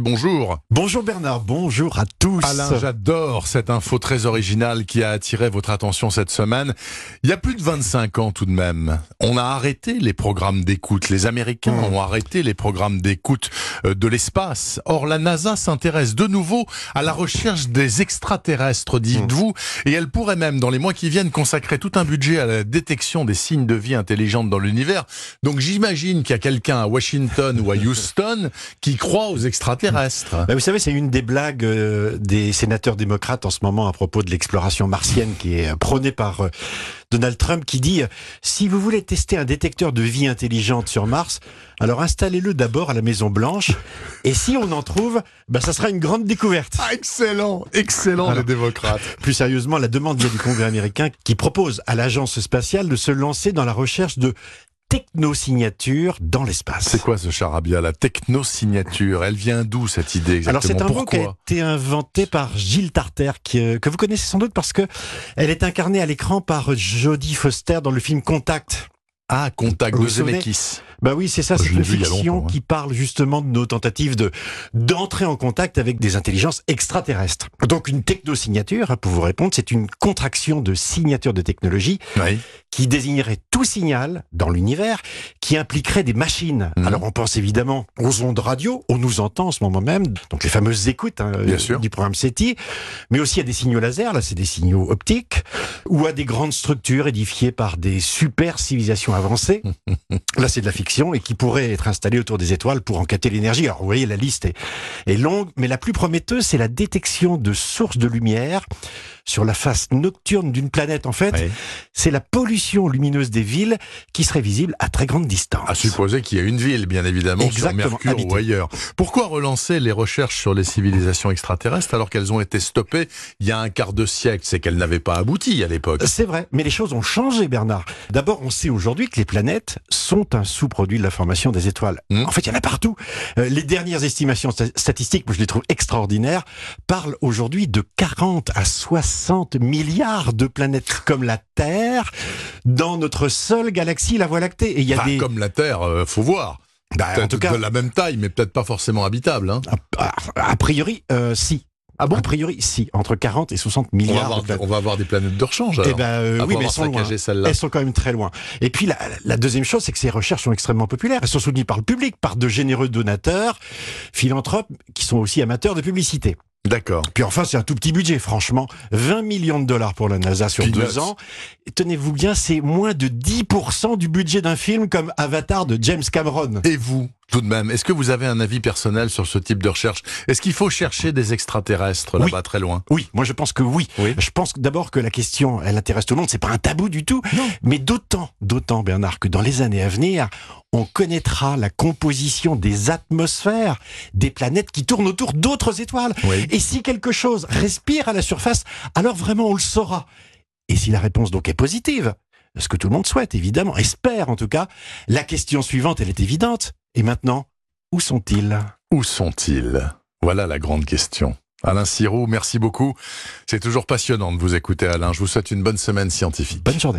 Bonjour. Bonjour Bernard, bonjour à tous. Alain, j'adore cette info très originale qui a attiré votre attention cette semaine. Il y a plus de 25 ans tout de même, on a arrêté les programmes d'écoute. Les Américains Mmh. ont arrêté les programmes d'écoute euh, de l'espace. Or, la NASA s'intéresse de nouveau à la recherche des extraterrestres, dites-vous, et elle pourrait même, dans les mois qui viennent, consacrer tout un budget à la détection des signes de vie intelligente dans l'univers. Donc j'imagine qu'il y a quelqu'un à Washington ou à Houston qui croit aux extraterrestres. Bah, vous savez, c'est une des blagues euh, des sénateurs démocrates en ce moment à propos de l'exploration martienne qui est euh, prônée par euh, Donald Trump qui dit si vous voulez tester un détecteur de vie intelligente sur Mars, alors installez-le d'abord à la Maison Blanche et si on en trouve, bah, ça sera une grande découverte. Ah, excellent, excellent Alors- les démocrates. Plus sérieusement, la demande vient du Congrès américain qui propose à l'agence spatiale de se lancer dans la recherche de technosignatures dans l'espace. C'est quoi ce charabia, la technosignature? Elle vient d'où cette idée exactement? Alors c'est un mot qui a été inventé par Gilles Tarter, qui, euh, que vous connaissez sans doute parce que elle est incarnée à l'écran par Jodie Foster dans le film Contact. Ah, contact de Zemeckis. Bah oui, c'est ça, Je c'est une fiction hein. qui parle justement de nos tentatives de d'entrer en contact avec des intelligences extraterrestres. Donc une technosignature, hein, pour vous répondre, c'est une contraction de signature de technologie Oui. qui désignerait tout signal dans l'univers qui impliquerait des machines. Mhm. Alors on pense évidemment aux ondes radio, on nous entend en ce moment même, donc les fameuses écoutes hein, Bien euh, sûr. du programme SETI, mais aussi à des signaux laser, là c'est des signaux optiques, ou à des grandes structures édifiées par des super civilisations avancées. là c'est de la fiction et qui pourraient être installées autour des étoiles pour en capter l'énergie. Alors vous voyez la liste est, est longue, mais la plus prometteuse c'est la détection de sources de lumière sur la face nocturne d'une planète. En fait, Oui. c'est la pollution lumineuse des villes qui serait visible à très grande distance. À supposer qu'il y a une ville, bien évidemment, Exactement, sur Mercure habitée. ou ailleurs. Pourquoi relancer les recherches sur les civilisations extraterrestres alors qu'elles ont été stoppées il y a un quart de siècle? C'est qu'elles n'avaient pas abouti à l'époque. C'est vrai, mais les choses ont changé, Bernard. D'abord, on sait aujourd'hui que les planètes sont un sous-produit de la formation des étoiles. Hmm. En fait, il y en a partout. Euh, les dernières estimations sta- statistiques, moi je les trouve extraordinaires, parlent aujourd'hui de 40 à 60 milliards de planètes comme la Terre dans notre seule galaxie, la Voie lactée. Et il y a Enfin, des... comme la Terre, euh, faut voir. Bah, en tout cas, de la même taille, mais peut-être pas forcément habitable. Hein. a, a priori, euh, si. Ah bon A priori, si. Entre 40 et 60 on va, milliards avoir, de on va avoir des planètes de rechange Eh alors. ben, euh, oui, mais elles sont loin. Elles sont quand même très loin. Et puis la, la deuxième chose, c'est que ces recherches sont extrêmement populaires. Elles sont soutenues par le public, par de généreux donateurs, philanthropes, qui sont aussi amateurs de publicité. D'accord. Puis enfin, c'est un tout petit budget, franchement. 20 millions de dollars pour la NASA sur Peanuts. deux ans. Tenez-vous bien, c'est moins de 10% du budget d'un film comme Avatar de James Cameron. Et vous, tout de même, est-ce que vous avez un avis personnel sur ce type de recherche? Est-ce qu'il faut chercher des extraterrestres Oui. là-bas très loin? Oui, moi je pense que oui. Oui. Je pense d'abord que la question, elle intéresse tout le monde, c'est pas un tabou du tout. Non. Mais d'autant, d'autant Bernard, que dans les années à venir, on connaîtra la composition des atmosphères des planètes qui tournent autour d'autres étoiles. Oui. Et si quelque chose respire à la surface, alors vraiment on le saura. Et si la réponse donc est positive, ce que tout le monde souhaite évidemment, espère en tout cas, la question suivante, elle est évidente. Et maintenant, où sont-ils? Où sont-ils? Voilà la grande question. Alain Sirou, merci beaucoup. C'est toujours passionnant de vous écouter, Alain. Je vous souhaite une bonne semaine scientifique. Bonne journée.